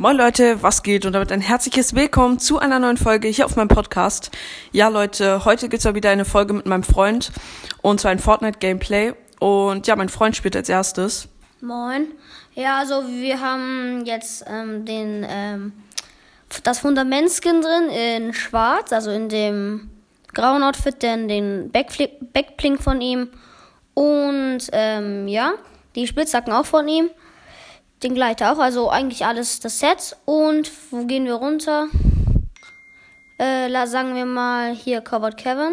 Moin Leute, was geht? Und damit ein herzliches Willkommen zu einer neuen Folge hier auf meinem Podcast. Ja Leute, heute gibt's mal wieder eine Folge mit meinem Freund und zwar ein Fortnite-Gameplay. Und ja, mein Freund spielt als erstes. Moin. Ja, also wir haben jetzt ähm, den ähm, das Fundamentskin drin in Schwarz, also in dem grauen Outfit, dann den Backflip, Backblink von ihm und ähm, ja, die Spitzhacken auch von ihm den Gleiter auch. Also eigentlich alles das Set. Und wo gehen wir runter? Äh, sagen wir mal hier Covered Kevin.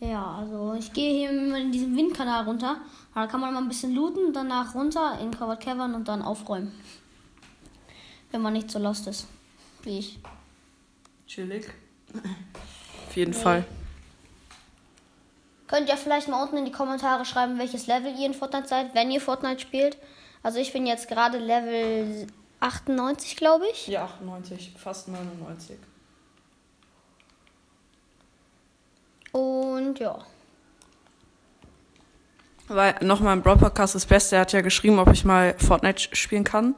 Ja, also ich gehe hier in diesem Windkanal runter. Da kann man mal ein bisschen looten, danach runter in Covered Cavern und dann aufräumen. Wenn man nicht so lost ist. Wie ich. Chillig. Auf jeden nee. Fall. Könnt ihr vielleicht mal unten in die Kommentare schreiben, welches Level ihr in Fortnite seid, wenn ihr Fortnite spielt. Also ich bin jetzt gerade Level 98, glaube ich. Ja, 98, fast 99. Und ja. Weil nochmal im Brawl Podcast das Beste, er hat ja geschrieben, ob ich mal Fortnite spielen kann.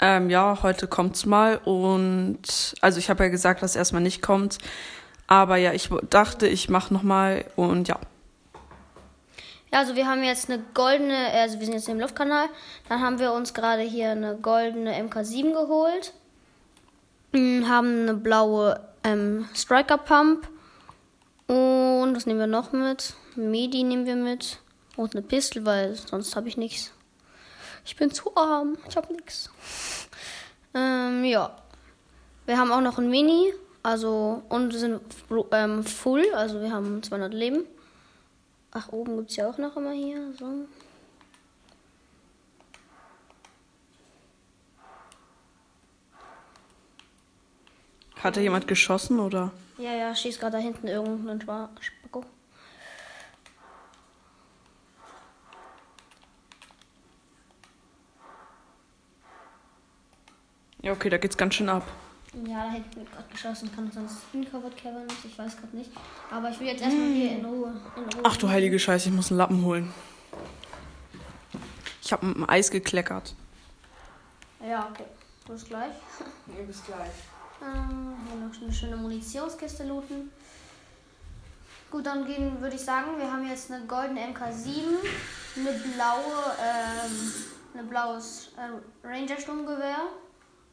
Ähm, ja, heute kommt's mal und also ich habe ja gesagt, dass erstmal nicht kommt. Aber ja, ich dachte, ich mache nochmal und ja. Also wir haben jetzt eine goldene, also wir sind jetzt im Luftkanal. Dann haben wir uns gerade hier eine goldene MK7 geholt. Hm, haben eine blaue ähm, Striker Pump. Und was nehmen wir noch mit? Medi nehmen wir mit. Und eine Pistole, weil sonst habe ich nichts. Ich bin zu arm. Ich habe nichts. Ähm, ja. Wir haben auch noch ein Mini. Also, und wir sind ähm, full. Also, wir haben 200 Leben. Ach, oben gibt es ja auch noch immer hier. So. Hat da jemand geschossen oder? Ja, ja, schießt gerade da hinten irgendeinen Spacko. Ja, okay, da geht's ganz schön ab. Ja, da hätte ich gerade geschossen. Kann sonst Incovered Cavern nicht. Ich weiß gerade nicht. Aber ich will jetzt erstmal hier in Ruhe, in Ruhe. Ach du heilige Scheiße, ich muss einen Lappen holen. Ich habe mit dem Eis gekleckert. Ja, okay. Bis gleich. Ja, bis gleich. Ähm, hier noch eine schöne Munitionskiste looten. Gut, dann gehen, würde ich sagen, wir haben jetzt eine goldene MK7, eine blaue, ähm, eine blaues äh, Ranger-Sturmgewehr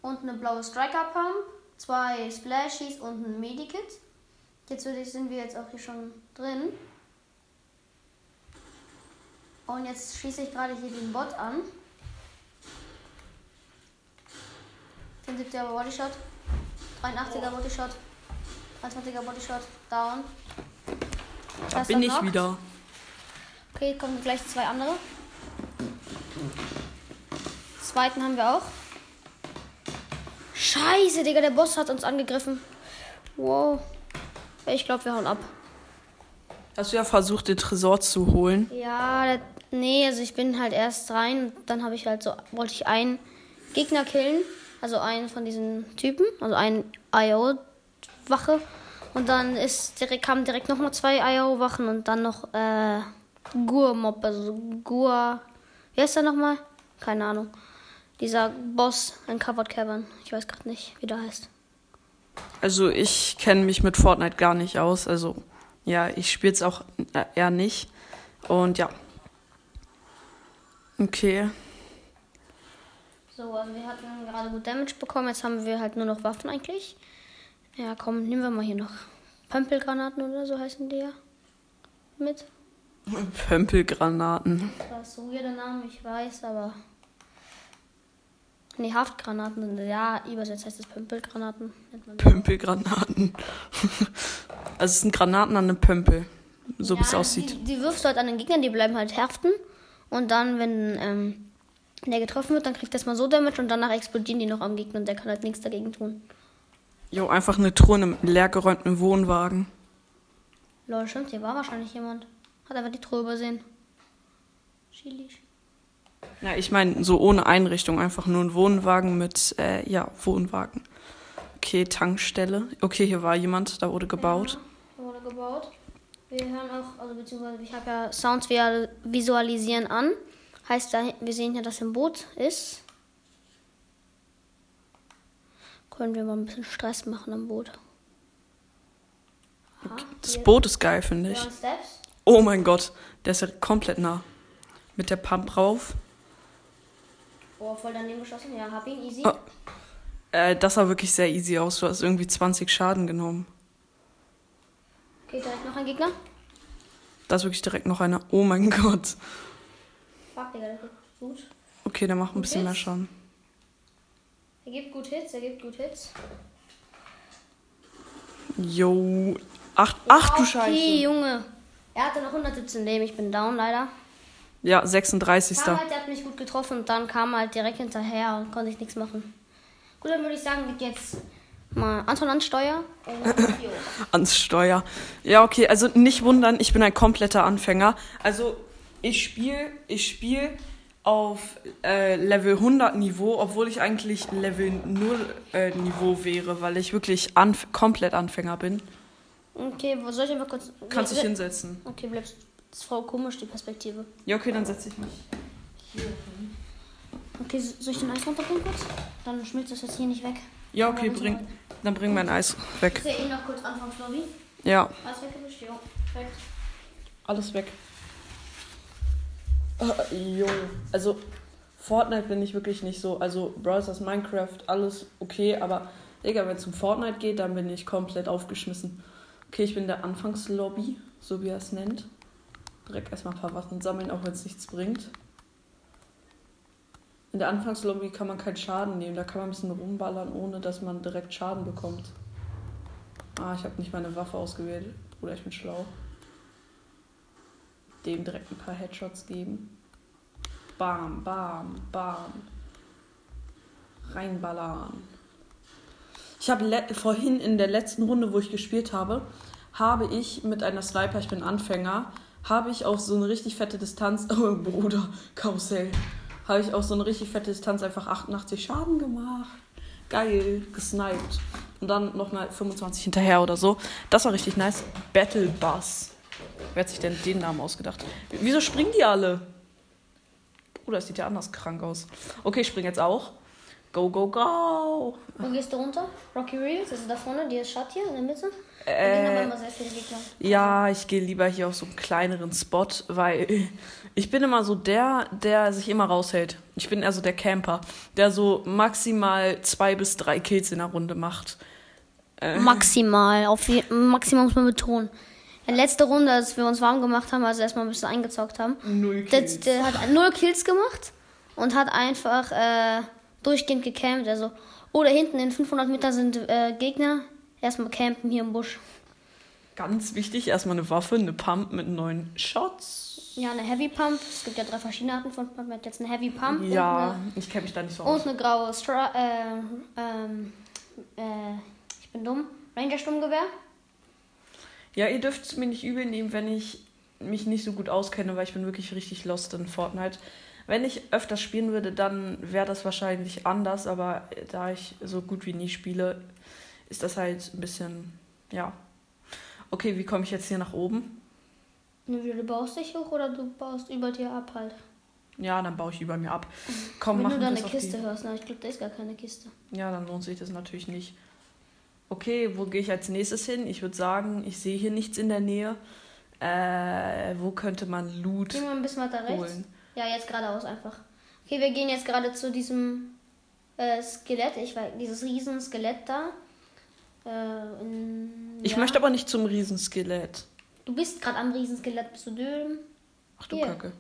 und eine blaue Striker Pump, zwei Splashies und ein Medikit. Jetzt sind wir jetzt auch hier schon drin. Und jetzt schieße ich gerade hier den Bot an. 75er Bodyshot, 83er Bodyshot, 23er Bodyshot, down. Da bin ich wieder. Okay, kommen gleich zwei andere. Zweiten haben wir auch. Scheiße, Digga, der Boss hat uns angegriffen. Wow. Ich glaube, wir hauen ab. Hast du ja versucht, den Tresor zu holen? Ja, nee, also ich bin halt erst rein. Dann habe ich halt so, wollte ich einen Gegner killen. Also einen von diesen Typen. Also einen IO-Wache. Und dann ist direkt, kamen direkt nochmal zwei IO-Wachen und dann noch äh, Gur-Mob. Also Gur. Wie heißt der nochmal? Keine Ahnung dieser Boss in Covered Cavern. Ich weiß gerade nicht, wie der heißt. Also ich kenne mich mit Fortnite gar nicht aus. Also ja, ich spiele es auch eher nicht. Und ja. Okay. So, also wir hatten gerade gut Damage bekommen. Jetzt haben wir halt nur noch Waffen eigentlich. Ja, komm, nehmen wir mal hier noch Pömpelgranaten oder so heißen die ja. Mit. Pömpelgranaten. Das ist so der Name, ich weiß, aber Nee, Haftgranaten sind ja, übersetzt heißt es Pömpelgranaten. Pömpelgranaten. also es sind Granaten an einem Pömpel, so ja, wie es aussieht. Die, die, wirfst du halt an den Gegnern, die bleiben halt haften. Und dann, wenn ähm, der getroffen wird, dann kriegt das mal so Damage und danach explodieren die noch am Gegner und der kann halt nichts dagegen tun. Jo, einfach eine Truhe im leergeräumten Wohnwagen. Lol, stimmt, hier war wahrscheinlich jemand. Hat einfach die Truhe übersehen. Chili. Ja, ich meine, so ohne Einrichtung, einfach nur ein Wohnwagen mit, äh, ja, Wohnwagen. Okay, Tankstelle. Okay, hier war jemand, da wurde gebaut. Ja, da wurde gebaut. Wir hören auch, also beziehungsweise ich habe ja Sounds visualisieren an. Heißt, da, wir sehen ja, dass ein Boot ist. Können wir mal ein bisschen Stress machen am Boot. Aha, Das hier- Boot ist geil, finde ich. Oh mein Gott, der ist ja komplett nah. Mit der Pump drauf. Oh, voll daneben geschossen. Ja, hab ihn, easy. Oh. Äh, das sah wirklich sehr easy aus. Du hast irgendwie 20 Schaden genommen. Okay, direkt noch ein Gegner. Da ist wirklich direkt noch einer. Oh mein Gott. Fuck, Digga, der gibt gut. Okay, der macht ein bisschen mehr Hits? Schaden. Er gibt gut Hits, er gibt gut Hits. Jo. Ach, ach du okay, Scheiße. Junge. Er hatte noch 117 Leben, ich bin down leider. Ja, 36. Kam halt, der hat mich gut getroffen und dann kam er halt direkt hinterher und konnte ich nichts machen. Gut, dann würde ich sagen, geht jetzt mal Anton ans Steuer. Ans Steuer. Ja, okay, also nicht wundern, ich bin ein kompletter Anfänger. Also ich spiele ich spiel auf äh, Level 100 Niveau, obwohl ich eigentlich Level 0 äh, Niveau wäre, weil ich wirklich anf komplett Anfänger bin. Okay, wo soll ich einfach kurz. Kannst dich hinsetzen. Okay, bleibst. Das ist voll komisch, die Perspektive. Ja, okay, dann setze ich mich. Okay, soll ich den Eis runterbringen kurz? Dann schmilzt das jetzt hier nicht weg. Ja, okay, bring, dann bring mein Eis Ich weg. sehe eh noch kurz Anfangslobby. Ja, Alles weggewischt, jo. Perfekt. alles weg. Äh, jo, also Fortnite bin ich wirklich nicht so. Also Brawl Stars, Minecraft, alles okay, aber Digga, wenn es um Fortnite geht, dann bin ich komplett aufgeschmissen. Okay, ich bin in der Anfangslobby, so wie er es nennt. Direkt erstmal ein paar Waffen sammeln, auch wenn es nichts bringt. In der Anfangslobby kann man keinen Schaden nehmen, da kann man ein bisschen rumballern, ohne dass man direkt Schaden bekommt. Ah, ich habe nicht meine Waffe ausgewählt. Oder ich bin schlau. Dem direkt ein paar Headshots geben. Bam, bam, bam. Reinballern. Ich habe vorhin in der letzten Runde, wo ich gespielt habe, habe ich mit einer Sniper, ich bin Anfänger, habe ich auf so eine richtig fette Distanz, oh Bruder, Karussell, habe ich auf so eine richtig fette Distanz einfach 88 Schaden gemacht. Geil, gesniped. Und dann nochmal 25 hinterher oder so. Das war richtig nice. Battle Bus. Wer hat sich denn den Namen ausgedacht? Wieso springen die alle? Bruder, das sieht ja anders krank aus. Okay, ich spring jetzt auch. Go, go, go. Wo gehst du runter? Rocky Reels, das ist da vorne, die ist Stadt hier in der Mitte. Äh, gehen aber immer sehr viele Gegner. Ja, ich gehe lieber hier auf so einen kleineren Spot, weil ich bin immer so der, der sich immer raushält. Ich bin eher so der Camper, der so maximal zwei bis drei Kills in der Runde macht. Äh, Maximal, auf maximal muss man betonen. Die letzte Runde, als wir uns warm gemacht haben, also erstmal ein bisschen eingezockt haben, Null der, Kills. der hat null Kills gemacht und hat einfach äh, durchgehend gecampt. Also, oh, da hinten in 500 Meter sind äh, Gegner. Erstmal campen hier im Busch. Ganz wichtig, erstmal eine Waffe, eine Pump mit neun Shots. Ja, eine Heavy Pump. Es gibt ja drei verschiedene Arten von Pump. Man hat jetzt eine Heavy Pump Ja, und, eine, ich kenne mich da nicht so und aus. eine graue Stra äh, ähm, äh, ich bin dumm. Ranger Sturmgewehr. Ja, ihr dürft es mir nicht übel nehmen, wenn ich mich nicht so gut auskenne, weil ich bin wirklich richtig lost in Fortnite. Wenn ich öfters spielen würde, dann wäre das wahrscheinlich anders, aber da ich so gut wie nie spiele, ist das halt ein bisschen, ja. Okay, wie komme ich jetzt hier nach oben? Du baust dich hoch oder du baust über dir ab halt. Ja, dann baue ich über mir ab. Komm, Wenn machen du da eine Kiste die... hörst, na, ich glaube, da ist gar keine Kiste. Ja, dann lohnt sich das natürlich nicht. Okay, wo gehe ich als nächstes hin? Ich würde sagen, ich sehe hier nichts in der Nähe. Äh, wo könnte man Loot Gehen wir ein bisschen weiter rechts. holen? Ja, jetzt geradeaus einfach. Okay, wir gehen jetzt gerade zu diesem äh, Skelett. Ich weiß, dieses riesen Skelett da. Äh, in, Ich ja. möchte aber nicht zum Riesenskelett. Du bist gerade am Riesenskelett. Bist du drüben? Ach du Hier. Kacke.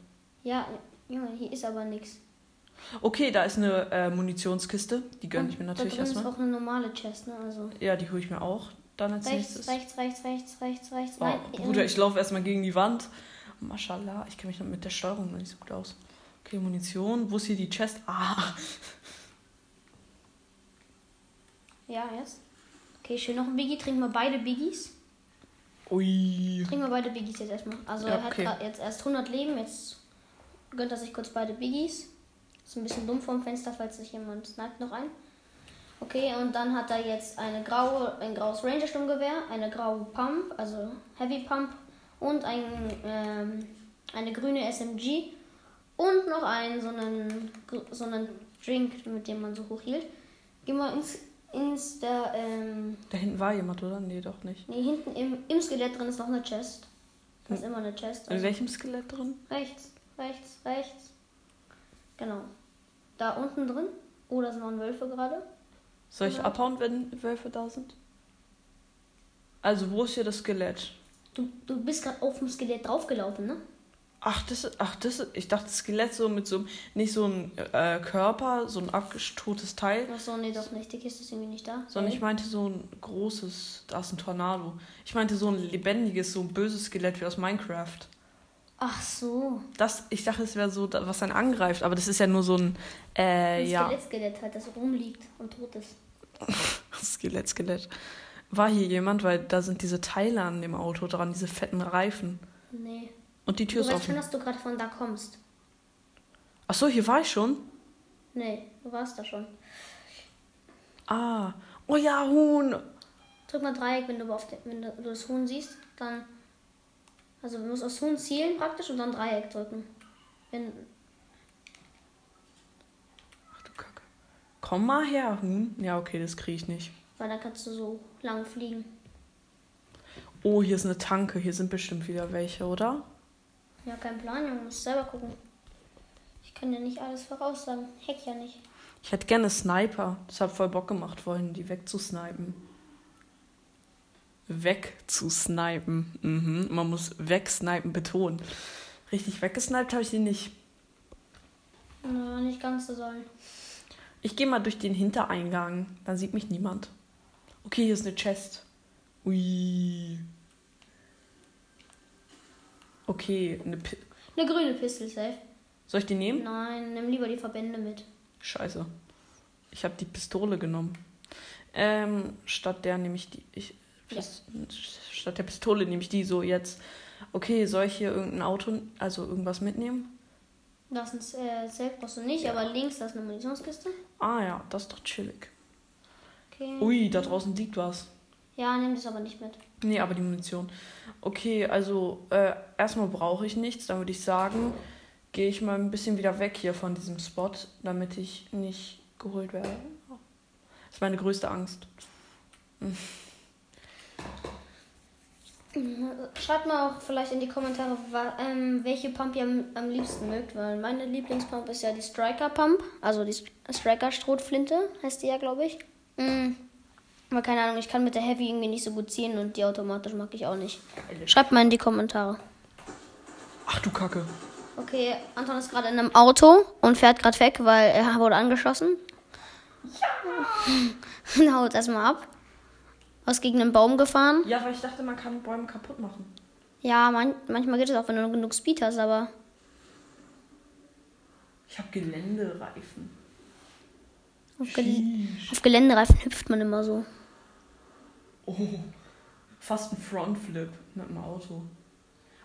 Ja, Junge, hier ist aber nichts. Okay, da ist eine äh, Munitionskiste. Die gönne ich mir Da natürlich drin ist erstmal. auch eine normale Chest, ne? Also Ja, die hole ich mir auch dann als rechts, nächstes. rechts, rechts, rechts, rechts, rechts. Oh, Nein, Bruder, äh, ich laufe erstmal gegen die Wand. Maschallah, ich kenne mich mit der Steuerung noch nicht so gut aus. Okay, Munition. Wo ist hier die Chest? Ah, Ja, jetzt. Okay, schön noch ein Biggie. Trinken wir beide Biggies. ui. Trinken wir beide Biggies jetzt erstmal. Also Ja, er hat okay. jetzt erst 100 Leben, jetzt gönnt er sich kurz beide Biggies. Ist ein bisschen dumm vom Fenster, falls sich jemand sniped noch ein. Okay, und dann hat er jetzt eine graue, ein graues Ranger-Sturmgewehr, eine graue Pump, also Heavy Pump und ein, ähm, eine grüne SMG und noch einen so einen, so einen Drink, mit dem man so hochhielt. Geh mal ins, ins der, ähm, Da hinten war jemand, oder? Nee, doch nicht. nee, hinten im, im Skelett drin ist noch eine Chest. Da ist Hm. immer eine Chest. In Also welchem Skelett drin? rechts, rechts, rechts. Genau. Da unten drin. Oh, da sind noch Wölfe gerade. Soll ich Ja. abhauen, wenn Wölfe da sind? Also, wo ist hier das Skelett? Du, du bist gerade auf dem Skelett draufgelaufen, ne? Ach, das ist, ach, das ist, ich dachte Skelett so mit so, einem- nicht so ein äh, Körper, so ein abgestoßtes Teil, Achso, nee, doch nicht. Die Kiste ist irgendwie nicht da. sondern ich meinte so ein großes, da ist ein Tornado. Ich meinte so ein lebendiges, so ein böses Skelett wie aus Minecraft. Ach so. Das, ich dachte, es wäre so, was einen angreift, aber das ist ja nur so ein, äh, Ein ja, Skelett-Skelett halt, das rumliegt und tot ist. Skelett, Skelett. War hier jemand, weil da sind diese Teile an dem Auto dran, diese fetten Reifen. Nee. Und die Tür Du ist weißt schon, offen. dass du gerade von da kommst. Ach so, hier war ich schon. Nee, du warst da schon. Ah, oh ja, Huhn. Drück mal Dreieck, wenn du, auf den, wenn du das Huhn siehst, dann. Also du musst aufs Huhn zielen praktisch und dann Dreieck drücken. Wenn, Ach du Kacke. Komm mal her, Huhn. Ja, okay, das kriege ich nicht. weil dann kannst du so lang fliegen. Oh, hier ist eine Tanke. Hier sind bestimmt wieder welche, oder? Ja, kein Plan, Junge, musst selber gucken. Ich kann dir nicht alles voraussagen. Heck ja nicht. Ich hätte gerne Sniper. Das hat voll Bock gemacht, vorhin die wegzusnipen. Wegzusnipen. Mhm. Man muss wegsnipen betonen. Richtig weggesniped habe ich die nicht. Na, nicht ganz so sollen. Ich gehe mal durch den Hintereingang. Dann sieht mich niemand. Okay, hier ist eine Chest. Ui. Okay, eine Pi Eine grüne Pistol, safe. Soll ich die nehmen? Nein, nimm lieber die Verbände mit. Scheiße. Ich habe die Pistole genommen. Ähm, statt der nehme ich die. Ich, Ja. Statt der Pistole nehme ich die so jetzt. Okay, soll ich hier irgendein Auto, also irgendwas mitnehmen? Das ist äh, safe brauchst du nicht, aber links da ist eine Munitionskiste. Ah ja, das ist doch chillig. Okay. Ui, da draußen liegt was. Ja, nimm das aber nicht mit. Nee, aber die Munition. Okay, also äh, erstmal brauche ich nichts. Dann würde ich sagen, gehe ich mal ein bisschen wieder weg hier von diesem Spot, damit ich nicht geholt werde. Das ist meine größte Angst. Schreibt mal auch vielleicht in die Kommentare, ähm, welche Pump ihr am, am liebsten mögt, weil meine Lieblingspump ist ja die Striker Pump, also die Striker Strohflinte heißt die ja, glaube ich. Mm. Aber keine Ahnung, ich kann mit der Heavy irgendwie nicht so gut ziehen und die automatisch mag ich auch nicht. Schreibt mal in die Kommentare. Ach du Kacke. Okay, Anton ist gerade in einem Auto und fährt gerade weg, weil er wurde angeschossen. Ja! Haut erstmal ab. Aus gegen einen Baum gefahren. Ja, weil ich dachte, man kann Bäume kaputt machen. Ja, man, manchmal geht es auch, wenn du genug Speed hast, aber Ich habe Geländereifen. auf, Gel auf Geländereifen hüpft man immer so. Oh, fast ein Frontflip mit dem Auto.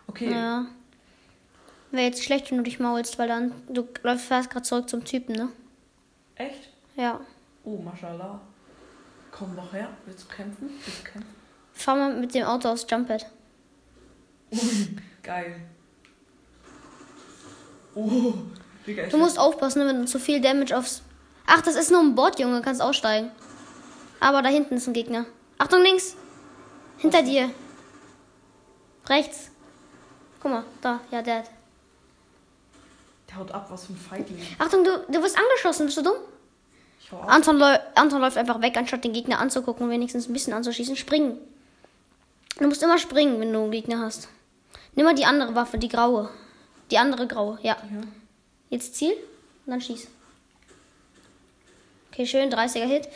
Okay, Ja. Wäre jetzt schlecht, wenn du dich maulst, weil dann du läufst fährst gerade zurück zum Typen, ne? echt? Ja. Oh, mashallah. Komm doch her. Willst du kämpfen? Willst du kämpfen? Fahr mal mit dem Auto aufs Jumppad. Ui, geil. Oh, Digga, Du musst aufpassen, ne, wenn du zu viel Damage aufs. Ach, das ist nur ein Bot, Junge, kannst aussteigen. Aber da hinten ist ein Gegner. Achtung, links! Hinter dir. Rechts. Guck mal, da, ja, der. Der haut ab, was für ein Feigling. Achtung, du, du wirst angeschossen, bist du dumm? Ich hau ab. Anton, läu Anton läuft einfach weg, anstatt den Gegner anzugucken und wenigstens ein bisschen anzuschießen. Springen. Du musst immer springen, wenn du einen Gegner hast. Nimm mal die andere Waffe, die graue. Die andere graue, ja. Ja. Jetzt Ziel und dann schieß. Okay, schön, 30er Hit.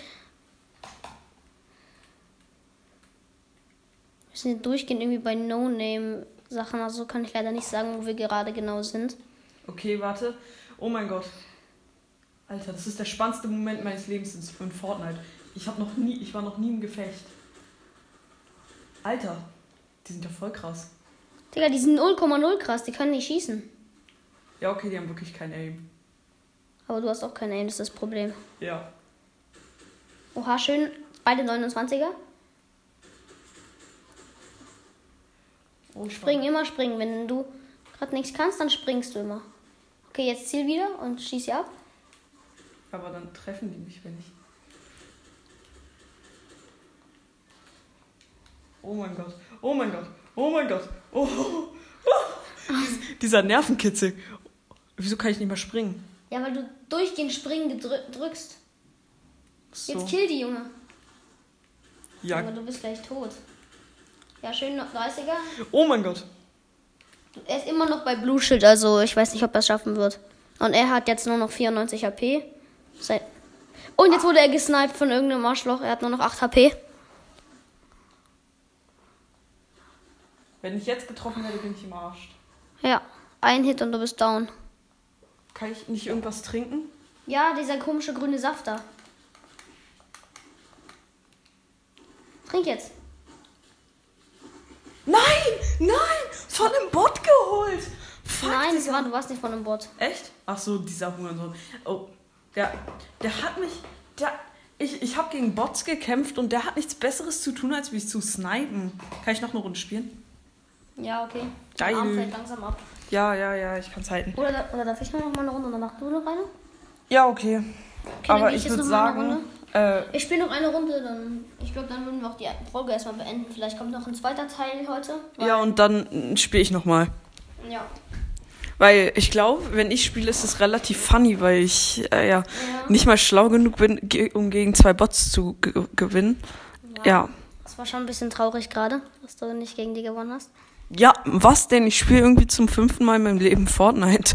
Sind durchgehend irgendwie bei No-Name-Sachen, also kann ich leider nicht sagen, wo wir gerade genau sind. Okay, warte. Oh mein Gott. Alter, das ist der spannendste Moment meines Lebens in in Fortnite. Ich hab noch nie, ich war noch nie im Gefecht. Alter, die sind ja voll krass. Digga, die sind 0,0 krass, die können nicht schießen. Ja, okay, die haben wirklich kein Aim. Aber du hast auch kein Aim, das ist das Problem. Ja. Oha, schön, beide 29er. Oh, Springen, immer springen. Wenn du gerade nichts kannst, dann springst du immer. Okay, jetzt ziel wieder und schieß sie ab. Aber dann treffen die mich, wenn ich. Oh mein Gott, oh mein Gott, oh mein Gott. Oh, oh. Dies- Dieser Nervenkitzel. Wieso kann ich nicht mehr springen? Ja, weil du durchgehend springen drückst. So. Jetzt kill die Junge. Ja. Junge, du bist gleich tot. Ja, schön noch 30er. Oh mein Gott. Er ist immer noch bei Blue Shield, also ich weiß nicht, ob er es schaffen wird. Und er hat jetzt nur noch 94 HP. Seit Und jetzt wurde er gesniped von irgendeinem Arschloch. Er hat nur noch 8 HP. Wenn ich jetzt getroffen werde, bin ich im Arsch. Ja, ein Hit und du bist down. Kann ich nicht irgendwas trinken? Ja, dieser komische grüne Saft da. Trink jetzt. Nein! Nein! Von einem Bot geholt! Fuck, Nein, das war, du warst nicht von einem Bot. Echt? Ach so, dieser Hurensohn. Oh, der, der hat mich. Der, ich ich habe gegen Bots gekämpft und der hat nichts Besseres zu tun, als mich zu snipen. Kann ich noch eine Runde spielen? Ja, okay. Geil. Der Arm fällt langsam ab. Ja, ja, ja, ich kann's halten. Oder, oder darf ich noch mal eine Runde und danach du eine? Ja, okay. Okay, Aber ich jetzt würde sagen, äh, Ich spiele noch eine Runde, dann. Ich glaube, dann würden wir auch die Folge erstmal beenden. Vielleicht kommt noch ein zweiter Teil heute. ja, und dann spiele ich nochmal. Ja. Weil ich glaube, wenn ich spiele, ist es relativ funny, weil ich äh, ja, Ja. nicht mal schlau genug bin, ge- um gegen zwei Bots zu ge gewinnen. Ja. Das war schon ein bisschen traurig gerade, dass du nicht gegen die gewonnen hast. Ja, was denn? Ich spiele irgendwie zum fünften Mal in meinem Leben Fortnite.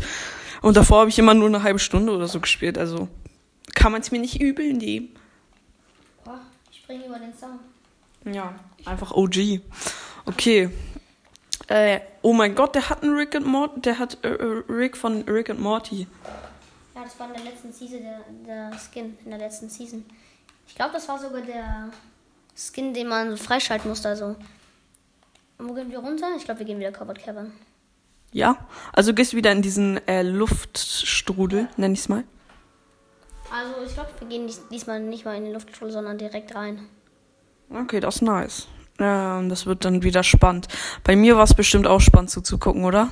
Und davor habe ich immer nur eine halbe Stunde oder so gespielt. Also kann man es mir nicht übel nehmen. Ich springe über den Zaun. Ja, einfach OG. Okay. Äh, oh mein Gott, der hat einen Rick and Morty. Der hat äh, äh, Rick von Rick and Morty. Ja, das war in der letzten Season, der, der Skin in der letzten Season. Ich glaube, das war sogar der Skin, den man so freischalten musste. Also. Und wo gehen wir runter? Ich glaube, wir gehen wieder Cupboard Cavern. Ja, also gehst du wieder in diesen äh, Luftstrudel, nenn ich's mal. Also, ich glaube, wir gehen dies, diesmal nicht mal in den Luftschule, sondern direkt rein. Okay, das ist nice. Ja, und das wird dann wieder spannend. Bei mir war es bestimmt auch spannend zuzugucken, oder?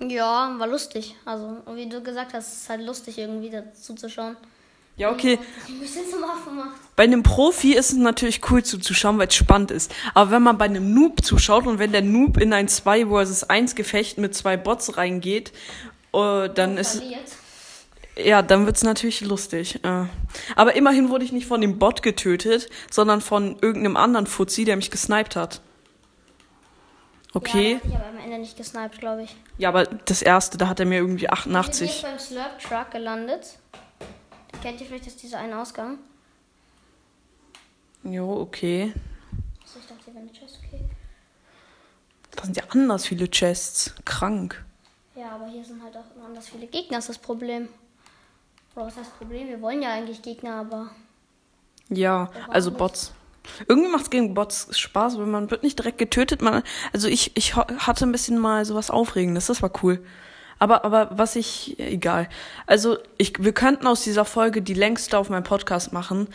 Ja, war lustig. Also, wie du gesagt hast, es ist halt lustig, irgendwie dazu zu schauen. Ja, okay. Ein bisschen zum Affen macht. Bei einem Profi ist es natürlich cool zuzuschauen, weil es spannend ist. Aber wenn man bei einem Noob zuschaut und wenn der Noob in ein 2 vs 1 Gefecht mit zwei Bots reingeht, äh, dann ist Verliert. Ja, dann wird's natürlich lustig. Äh. Aber immerhin wurde ich nicht von dem Bot getötet, sondern von irgendeinem anderen Fuzzi, der mich gesniped hat. Okay. Ja, ich habe am Ende nicht gesniped, glaube ich. Ja, aber das erste, da hat er mir irgendwie Wir sind 88. jetzt beim Slurp Truck gelandet. Kennt ihr vielleicht das dieser eine Ausgang? Jo, okay. Also ich dachte, hier wäre eine Chest, okay. Da sind ja anders viele Chests. Krank. Ja, aber hier sind halt auch anders viele Gegner, ist das Problem. Oder was heißt Problem? Wir wollen ja eigentlich Gegner, aber. Ja, also? Bots. Irgendwie macht's gegen Bots Spaß, weil man wird nicht direkt getötet. Man, also ich, ich hatte ein bisschen mal sowas Aufregendes, das war cool. Aber, aber was ich, egal. Also ich, wir könnten aus dieser Folge die längste auf meinem Podcast machen,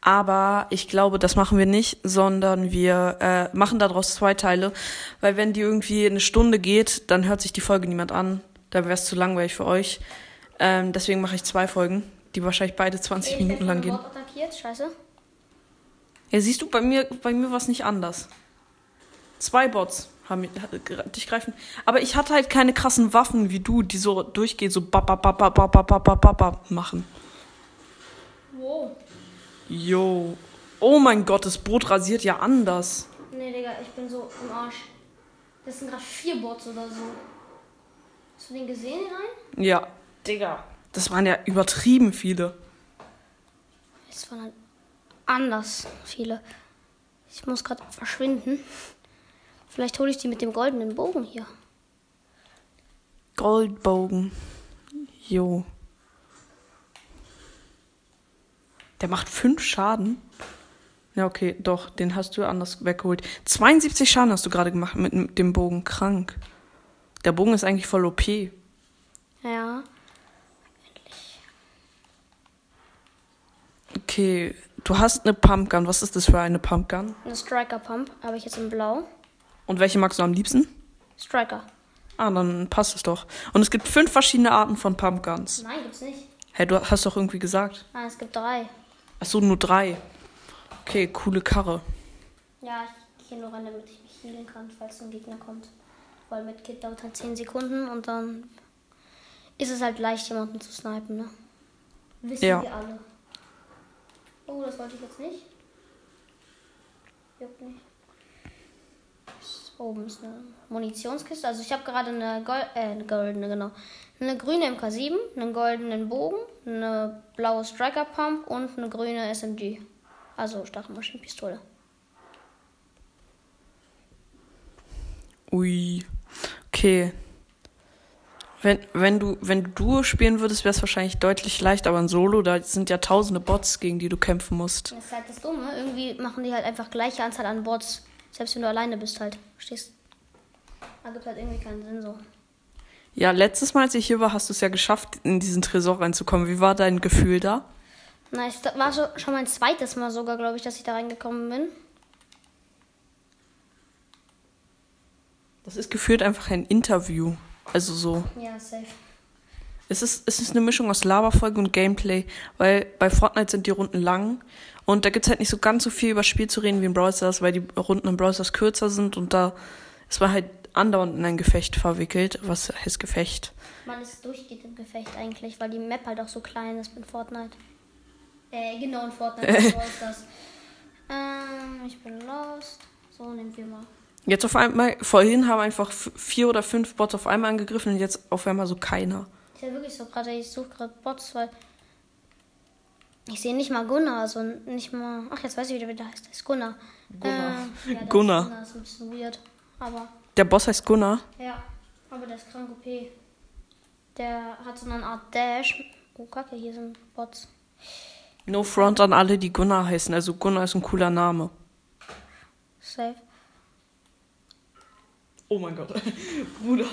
aber ich glaube, das machen wir nicht, sondern wir äh, machen daraus zwei Teile, weil wenn die irgendwie eine Stunde geht, dann hört sich die Folge niemand an. Da wäre es zu langweilig für euch. Ähm, deswegen mache ich zwei Folgen, die wahrscheinlich beide 20 Ey, ich Minuten lang gehen. attackiert, scheiße. Ja, siehst du, bei mir, bei mir war es nicht anders. Zwei Bots haben mich- dich greifen. Aber ich hatte halt keine krassen Waffen wie du, die so durchgehen, so bap, bap, bap, bap, bap, bap, bap, bap, bap, bap machen. Wow. Yo. Oh mein Gott, das Brot rasiert ja anders. Nee, Digga, ich bin so im Arsch. Das sind gerade vier Bots oder so. Hast du den gesehen, den einen? Ja. Digga. Das waren ja übertrieben viele. Es waren halt anders viele. Ich muss gerade verschwinden. Vielleicht hole ich die mit dem goldenen Bogen hier. Goldbogen. Jo. Der macht fünf Schaden. Ja, okay, doch, den hast du anders weggeholt. 72 Schaden hast du gerade gemacht mit, mit dem Bogen. Krank. Der Bogen ist eigentlich voll OP. Ja. Okay, du hast eine Pumpgun. Was ist das für eine Pumpgun? Eine Striker Pump habe ich jetzt in Blau. Und welche magst du am liebsten? Striker. Ah, dann passt es doch. Und es gibt fünf verschiedene Arten von Pumpguns. Nein, gibt's nicht. Hä, du hast doch irgendwie gesagt. Nein, es gibt drei. Ach so, nur drei. Okay, coole Karre. Ja, ich gehe nur rein, damit ich mich healen kann, falls ein Gegner kommt. Weil mit Kit dauert halt 10 Sekunden und dann ist es halt leicht, jemanden zu snipen, ne? Wissen Ja. wir alle. Oh, das wollte ich jetzt nicht. Juckt nicht. Oben ist eine Munitionskiste. Also ich habe gerade eine, Gol äh, eine goldene, genau. Eine grüne MK7, einen goldenen Bogen, eine blaue Striker Pump und eine grüne SMG. Also Stachelmaschinenpistole. Ui. Okay. Wenn, wenn du, wenn du Duo spielen würdest, wäre es wahrscheinlich deutlich leichter, aber in Solo, da sind ja tausende Bots, gegen die du kämpfen musst. Das ist halt das Dumme. Irgendwie machen die halt einfach gleiche Anzahl an Bots. Selbst wenn du alleine bist halt. Verstehst? Da gibt halt irgendwie keinen Sinn so. Ja, letztes Mal, als ich hier war, hast du es ja geschafft, in diesen Tresor reinzukommen. Wie war dein Gefühl da? Na, es war so, schon mein zweites Mal sogar, glaube ich, dass ich da reingekommen bin. Das ist gefühlt einfach ein Interview. Also so. Ja, safe. Es ist, es ist eine Mischung aus Laberfolge und Gameplay, weil bei Fortnite sind die Runden lang und da gibt's halt nicht so ganz so viel über das Spiel zu reden wie in Brawl Stars, weil die Runden in Brawl Stars kürzer sind und da ist man halt andauernd in ein Gefecht verwickelt. Was heißt Gefecht? Man ist durchgeht im Gefecht eigentlich, weil die Map halt auch so klein ist in Fortnite. Äh, genau, in Fortnite. so ist das. Ähm, ich bin lost. So, nehmen wir mal. Jetzt auf einmal, vorhin haben einfach vier oder fünf Bots auf einmal angegriffen und jetzt auf einmal so keiner. Ist ja wirklich so gerade, ich suche gerade Bots, weil ich sehe nicht mal Gunnar, also nicht mal. Ach, jetzt weiß ich wieder, wie der heißt. Der ist Gunnar. Gunnar. Äh, ja, der Gunnar. Ist Gunnar ist ein bisschen weird. Aber, Der Boss heißt Gunnar. ja, aber der ist krank OP. Der hat so eine Art Dash. Oh, kacke, hier sind Bots. No front an alle, die Gunnar heißen. Also Gunnar ist ein cooler Name. Safe. Oh mein Gott. Bruder,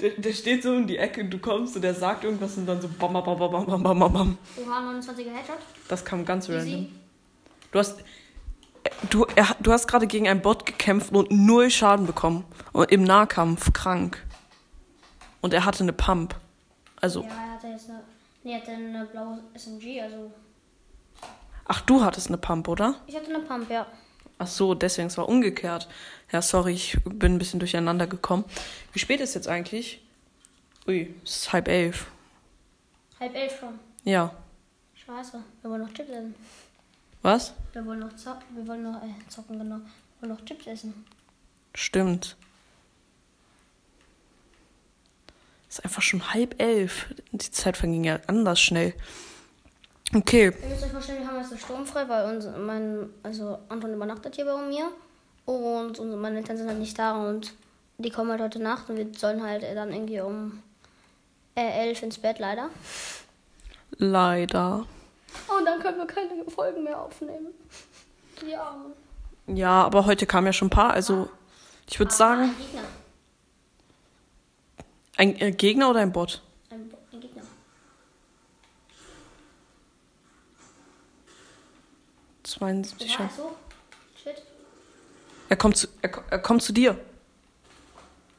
der, der steht so in die Ecke und du kommst und der sagt irgendwas und dann so bam, bam, bam, bam, bam, bam, bam, bam. Oha, 29er Headshot. Das kam ganz Easy. random. Du hast, du, er, du hast gerade gegen einen Bot gekämpft und null Schaden bekommen. Und im Nahkampf krank. Und er hatte eine Pump. Also, Ja, er hatte jetzt eine. Nee, er hatte eine blaue SMG, also. ach, du hattest eine Pump, oder? Ich hatte eine Pump, ja. Ach so, deswegen, es war umgekehrt. Ja, sorry, ich bin ein bisschen durcheinander gekommen. Wie spät ist jetzt eigentlich? Ui, es ist halb elf. Halb elf schon. Ja. Scheiße. Wir wollen noch Chips essen. Was? Wir wollen noch zocken, wir wollen noch äh, zocken, genau. Wir wollen noch Chips essen. Stimmt. Es ist einfach schon halb elf. Die Zeit verging ja anders schnell. Okay. Ihr müsst euch vorstellen, wir haben jetzt sturmfrei, weil uns, mein, also Anton übernachtet hier bei mir. Und unsere, meine Eltern sind halt nicht da und die kommen halt heute Nacht und wir sollen halt dann irgendwie um äh, elf ins Bett leider. Leider. Und dann können wir keine Folgen mehr aufnehmen. Armen. Ja, aber heute kam ja schon ein paar. Also, ich würde sagen, Ein Gegner. ein äh, Gegner oder ein Bot? Ein, ein Gegner. Wo 72 war schon. er so? Shit. Er kommt zu, er, er kommt zu dir.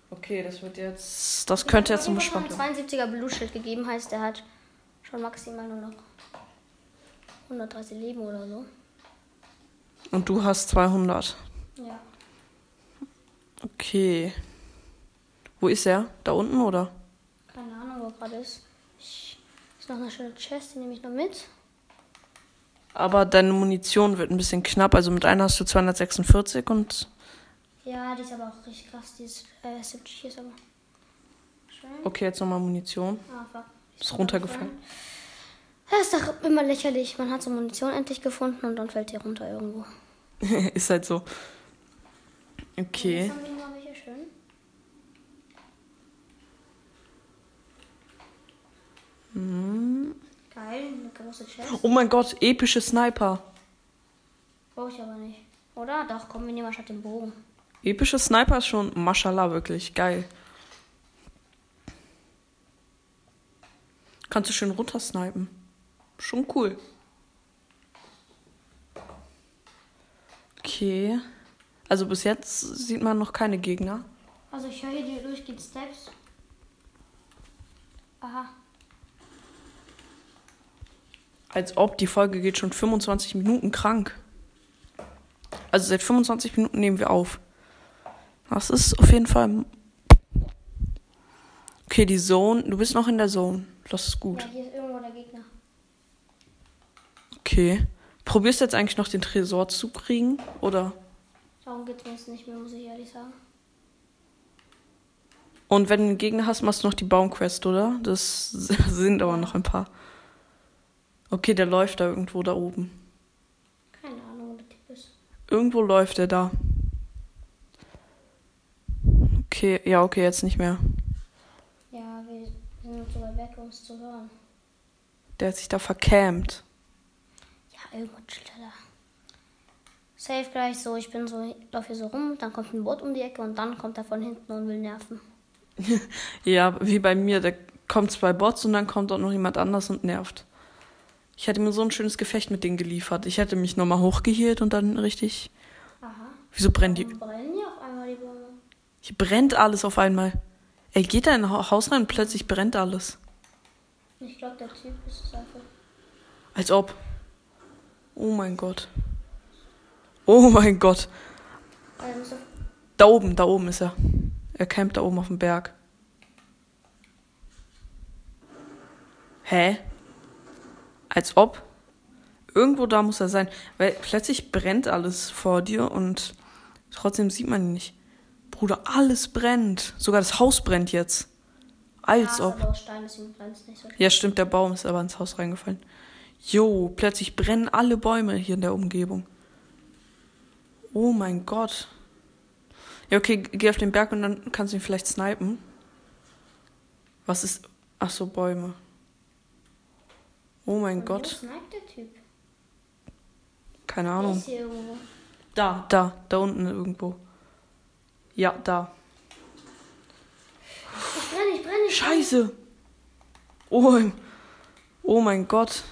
Okay, das wird jetzt. Das könnte jetzt ein Ich habe Bespannt ein 72er Blutschild gegeben, heißt er hat schon maximal nur noch 130 Leben oder so. Und du hast 200. Ja. Okay. Wo ist er? Da unten oder? Keine Ahnung, wo er gerade ist. Ich, ist noch eine schöne Chest, die nehme ich noch mit. Aber deine Munition wird ein bisschen knapp. Also mit einer hast du 246 und. Ja, die ist aber auch richtig krass. Die ist, äh, SMG ist aber schön. Okay, jetzt nochmal Munition. Ah, fuck. Ist runtergefallen. Das ist doch immer lächerlich. Man hat so Munition endlich gefunden und dann fällt die runter irgendwo. ist halt so. Okay. haben wir noch Geil, eine große Chest. Oh mein Gott, epische Sniper. Brauche ich aber nicht. Oder? Doch, komm, wir nehmen mal statt den Bogen. Epische Sniper ist schon, mashallah, wirklich geil. Kannst du schön runtersnipen. Schon cool. Okay. Also bis jetzt sieht man noch keine Gegner. Also ich höre hier die durchgehend Steps. Aha. Als ob die Folge geht schon 25 Minuten krank. Also seit 25 Minuten nehmen wir auf. Das ist auf jeden Fall. Okay, die Zone. Du bist noch in der Zone. Das ist gut. Ja, hier ist irgendwo der Gegner. Okay. Probierst du jetzt eigentlich noch den Tresor zu kriegen? Oder? Darum geht es nicht mehr, muss ich ehrlich sagen. Und wenn du einen Gegner hast, machst du noch die Baumquest, oder? Das sind aber noch ein paar. Okay, der läuft da irgendwo da oben. Keine Ahnung, wo der Typ ist. Irgendwo läuft er da. Okay, ja, okay, jetzt nicht mehr. Ja, wir sind uns so weit weg, um es zu hören. Der hat sich da verkämmt. Ja, irgendwo chillt er da. Safe gleich so, ich bin so, laufe hier so rum, dann kommt ein Boot um die Ecke und dann kommt er von hinten und will nerven. Ja, wie bei mir, da kommt zwei Bots und dann kommt auch noch jemand anders und nervt. Ich hätte mir so ein schönes Gefecht mit denen geliefert. Ich hätte mich nochmal hochgehielt und dann richtig. Aha. Wieso brennt die? Warum brennen hier auf einmal die Bäume? Hier brennt alles auf einmal. Ey, geht da in ein Ha- Haus rein und plötzlich brennt alles. Ich glaube, der Typ ist es einfach. Als ob. Oh mein Gott. Oh mein Gott. Da oben, da oben ist er. Er campt da oben auf dem Berg. Hä? Als ob? Irgendwo da muss er sein. Weil plötzlich brennt alles vor dir und trotzdem sieht man ihn nicht. Bruder, alles brennt. Sogar das Haus brennt jetzt. Als Ja, ob. Stein, so. Ja, stimmt, der Baum ist aber ins Haus reingefallen. Jo, plötzlich brennen alle Bäume hier in der Umgebung. Oh mein Gott. Ja, okay, geh auf den Berg und dann kannst du ihn vielleicht snipen. Was ist. Ach so, Bäume. Oh mein Und Gott. Wo sniped der Typ? Keine Ahnung. ist hier irgendwo. Da, da, da unten irgendwo. Ja, da. Ich brenne, ich brenne, ich. Scheiße. Oh, mein- oh mein Gott.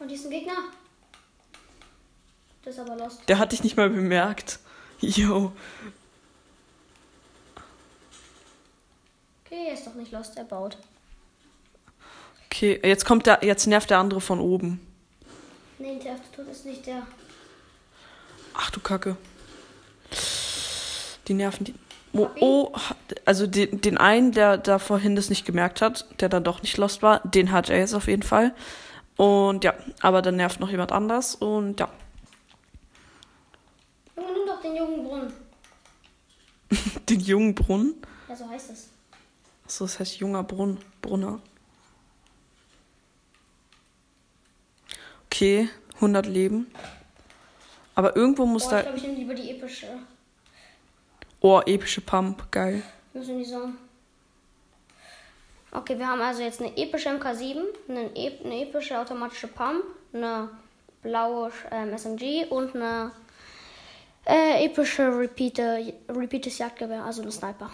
Und hier ist ein Gegner. Das ist aber lost. Der hat dich nicht mal bemerkt. Jo. Okay, er ist doch nicht lost, er baut. Okay, jetzt kommt der, jetzt nervt der andere von oben. Nee, der Tod ist nicht der. Ach du Kacke. Die nerven die. Oh, oh also den, den einen, der da vorhin das nicht gemerkt hat, der dann doch nicht lost war, den hat er jetzt auf jeden Fall. Und ja, aber dann nervt noch jemand anders und ja. Junge, nimm doch den jungen Brunnen. Den jungen Brunnen. Ja, so heißt es. Achso, das heißt junger Brunn, Brunner. Okay, 100 Leben. Aber irgendwo muss Oh, ich da. glaube, ich nehme lieber die epische. Oh, epische Pump, geil. Wir müssen die so. Okay, wir haben also jetzt eine epische MK7, eine, ep eine epische automatische Pump, eine blaue ähm, SMG und eine äh, epische Repeater, Repeates Jagdgewehr, also eine Sniper.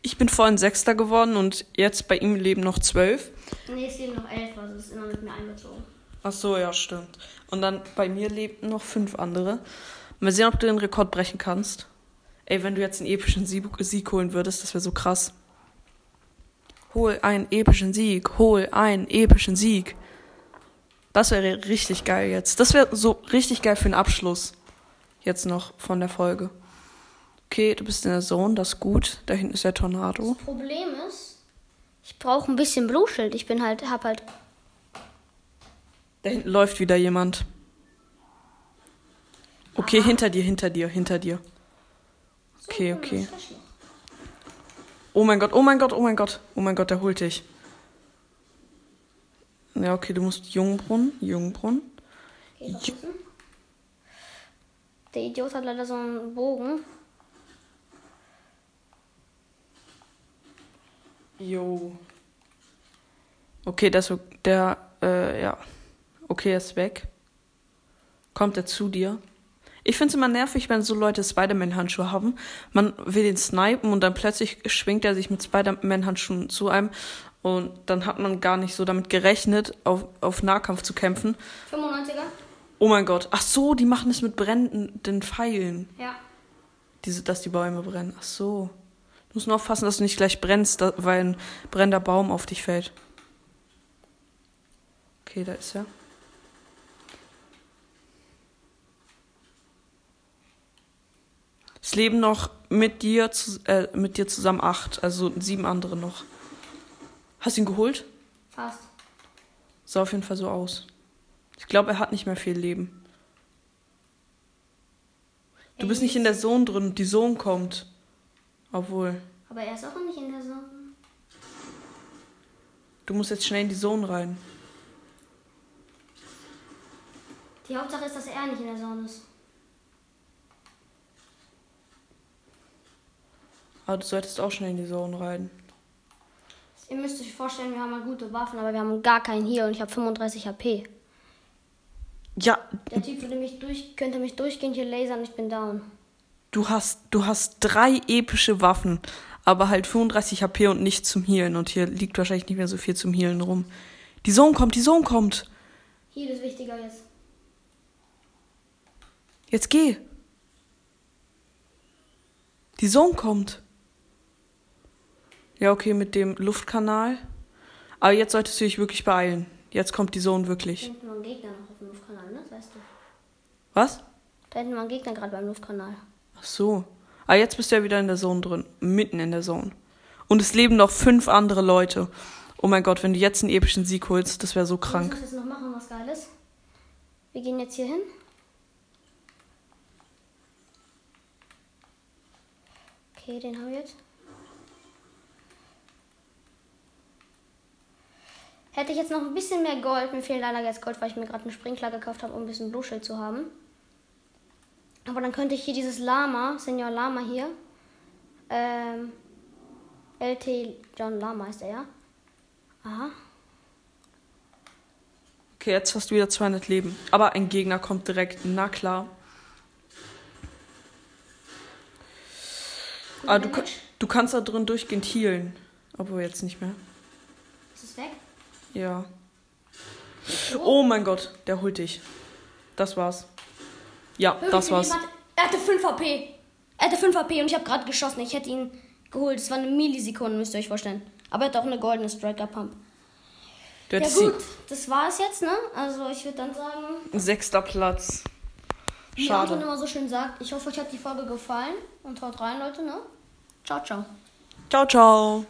Ich bin vorhin Sechster geworden und jetzt bei ihm leben noch zwölf. Nee, es leben noch elf, also es ist immer mit mir einbezogen. Ach so, ja, stimmt. Und dann bei mir leben noch fünf andere. Mal sehen, ob du den Rekord brechen kannst. Ey, wenn du jetzt einen epischen Sieg, holen würdest, das wäre so krass. Hol einen epischen Sieg, hol einen epischen Sieg. Das wäre richtig geil jetzt. Das wäre so richtig geil für den Abschluss. Jetzt noch von der Folge. Okay, du bist in der Zone, das ist gut. Da hinten ist der Tornado. Das Problem ist, ich brauche ein bisschen Blueschild. Ich bin halt, hab halt. Da hinten läuft wieder jemand. Okay, hinter dir, hinter dir, hinter dir. Okay, okay. Oh mein Gott, oh mein Gott, oh mein Gott. Oh mein Gott, der holt dich. Ja, okay, du musst Jungbrunnen, Jungbrunnen. Wissen. Der Idiot hat leider so einen Bogen. Jo. Okay, das, der, äh, ja. Okay, er ist weg. Kommt er zu dir? Ich finde es immer nervig, wenn so Leute Spider-Man-Handschuhe haben. Man will den snipen und dann plötzlich schwingt er sich mit Spider-Man-Handschuhen zu einem und dann hat man gar nicht so damit gerechnet, auf, auf Nahkampf zu kämpfen. 95er. Oh mein Gott. Ach so, die machen es mit brennenden Pfeilen. Ja. Diese, dass die Bäume brennen. Ach so. Du musst nur aufpassen, dass du nicht gleich brennst, weil ein brennender Baum auf dich fällt. Okay, da ist er. Es leben noch mit dir, zu, äh, mit dir zusammen acht, also sieben andere noch. Hast du ihn geholt? Fast. Sah auf jeden Fall so aus. Ich glaube, er hat nicht mehr viel Leben. Du bist nicht in der Zone drin, die Zone kommt. Obwohl, Aber er ist auch noch nicht in der Sonne. du musst jetzt schnell in die Zone rein. Die Hauptsache ist, dass er nicht in der Sonne ist. Aber du solltest auch schnell in die Zone rein. Ihr müsst euch vorstellen, wir haben mal gute Waffen, aber wir haben gar keinen hier und ich habe 35 HP. Ja, Der Typ würde mich durch, könnte mich durchgehend hier lasern ich bin down. du hast, du hast drei epische Waffen, aber halt 35 HP und nichts zum Healen. Und hier liegt wahrscheinlich nicht mehr so viel zum Healen rum. Die Zone kommt, die Zone kommt. Hier ist wichtiger jetzt. Jetzt geh. Die Zone kommt. Ja, okay, mit dem Luftkanal. Aber jetzt solltest du dich wirklich beeilen. Jetzt kommt die Zone Da wirklich. hinten war ein Gegner noch auf dem Luftkanal, ne? Das weißt du. Was? Da hinten war ein Gegner gerade beim Luftkanal. Ach so. Ah, jetzt bist du ja wieder in der Zone drin. Mitten in der Zone. Und es leben noch fünf andere Leute. Oh mein Gott, wenn du jetzt einen epischen Sieg holst, das wäre so krank. muss jetzt noch machen, was Geiles. Wir gehen jetzt hier hin. Okay, den haben wir jetzt. Hätte ich jetzt noch ein bisschen mehr Gold, mir fehlt leider jetzt Gold, weil ich mir gerade einen Sprinkler gekauft habe, um ein bisschen Blueschild zu haben. Aber dann könnte ich hier dieses Lama, Senior Lama hier, ähm, LT John Lama ist er ja. Aha. Okay, jetzt hast du wieder 200 Leben. Aber ein Gegner kommt direkt. Na klar. Gut Ah, du, du kannst da drin durchgehend healen. Obwohl jetzt nicht mehr. Ist es weg? Ja. Oh mein Gott, der holt dich. Das war's. Ja, das war's. Jemand- Er hatte 5 HP. Er hatte 5 HP und ich habe gerade geschossen. Ich hätte ihn geholt. Es war eine Millisekunde, müsst ihr euch vorstellen. Aber er hat auch eine goldene Striker Pump. Der Ja gut, das war es jetzt, ne? Also ich würde dann sagen, Sechster Platz. wie Anton immer so schön sagt, ich hoffe, euch hat die Folge gefallen. Und haut rein, Leute, ne? Ciao, ciao. Ciao, ciao.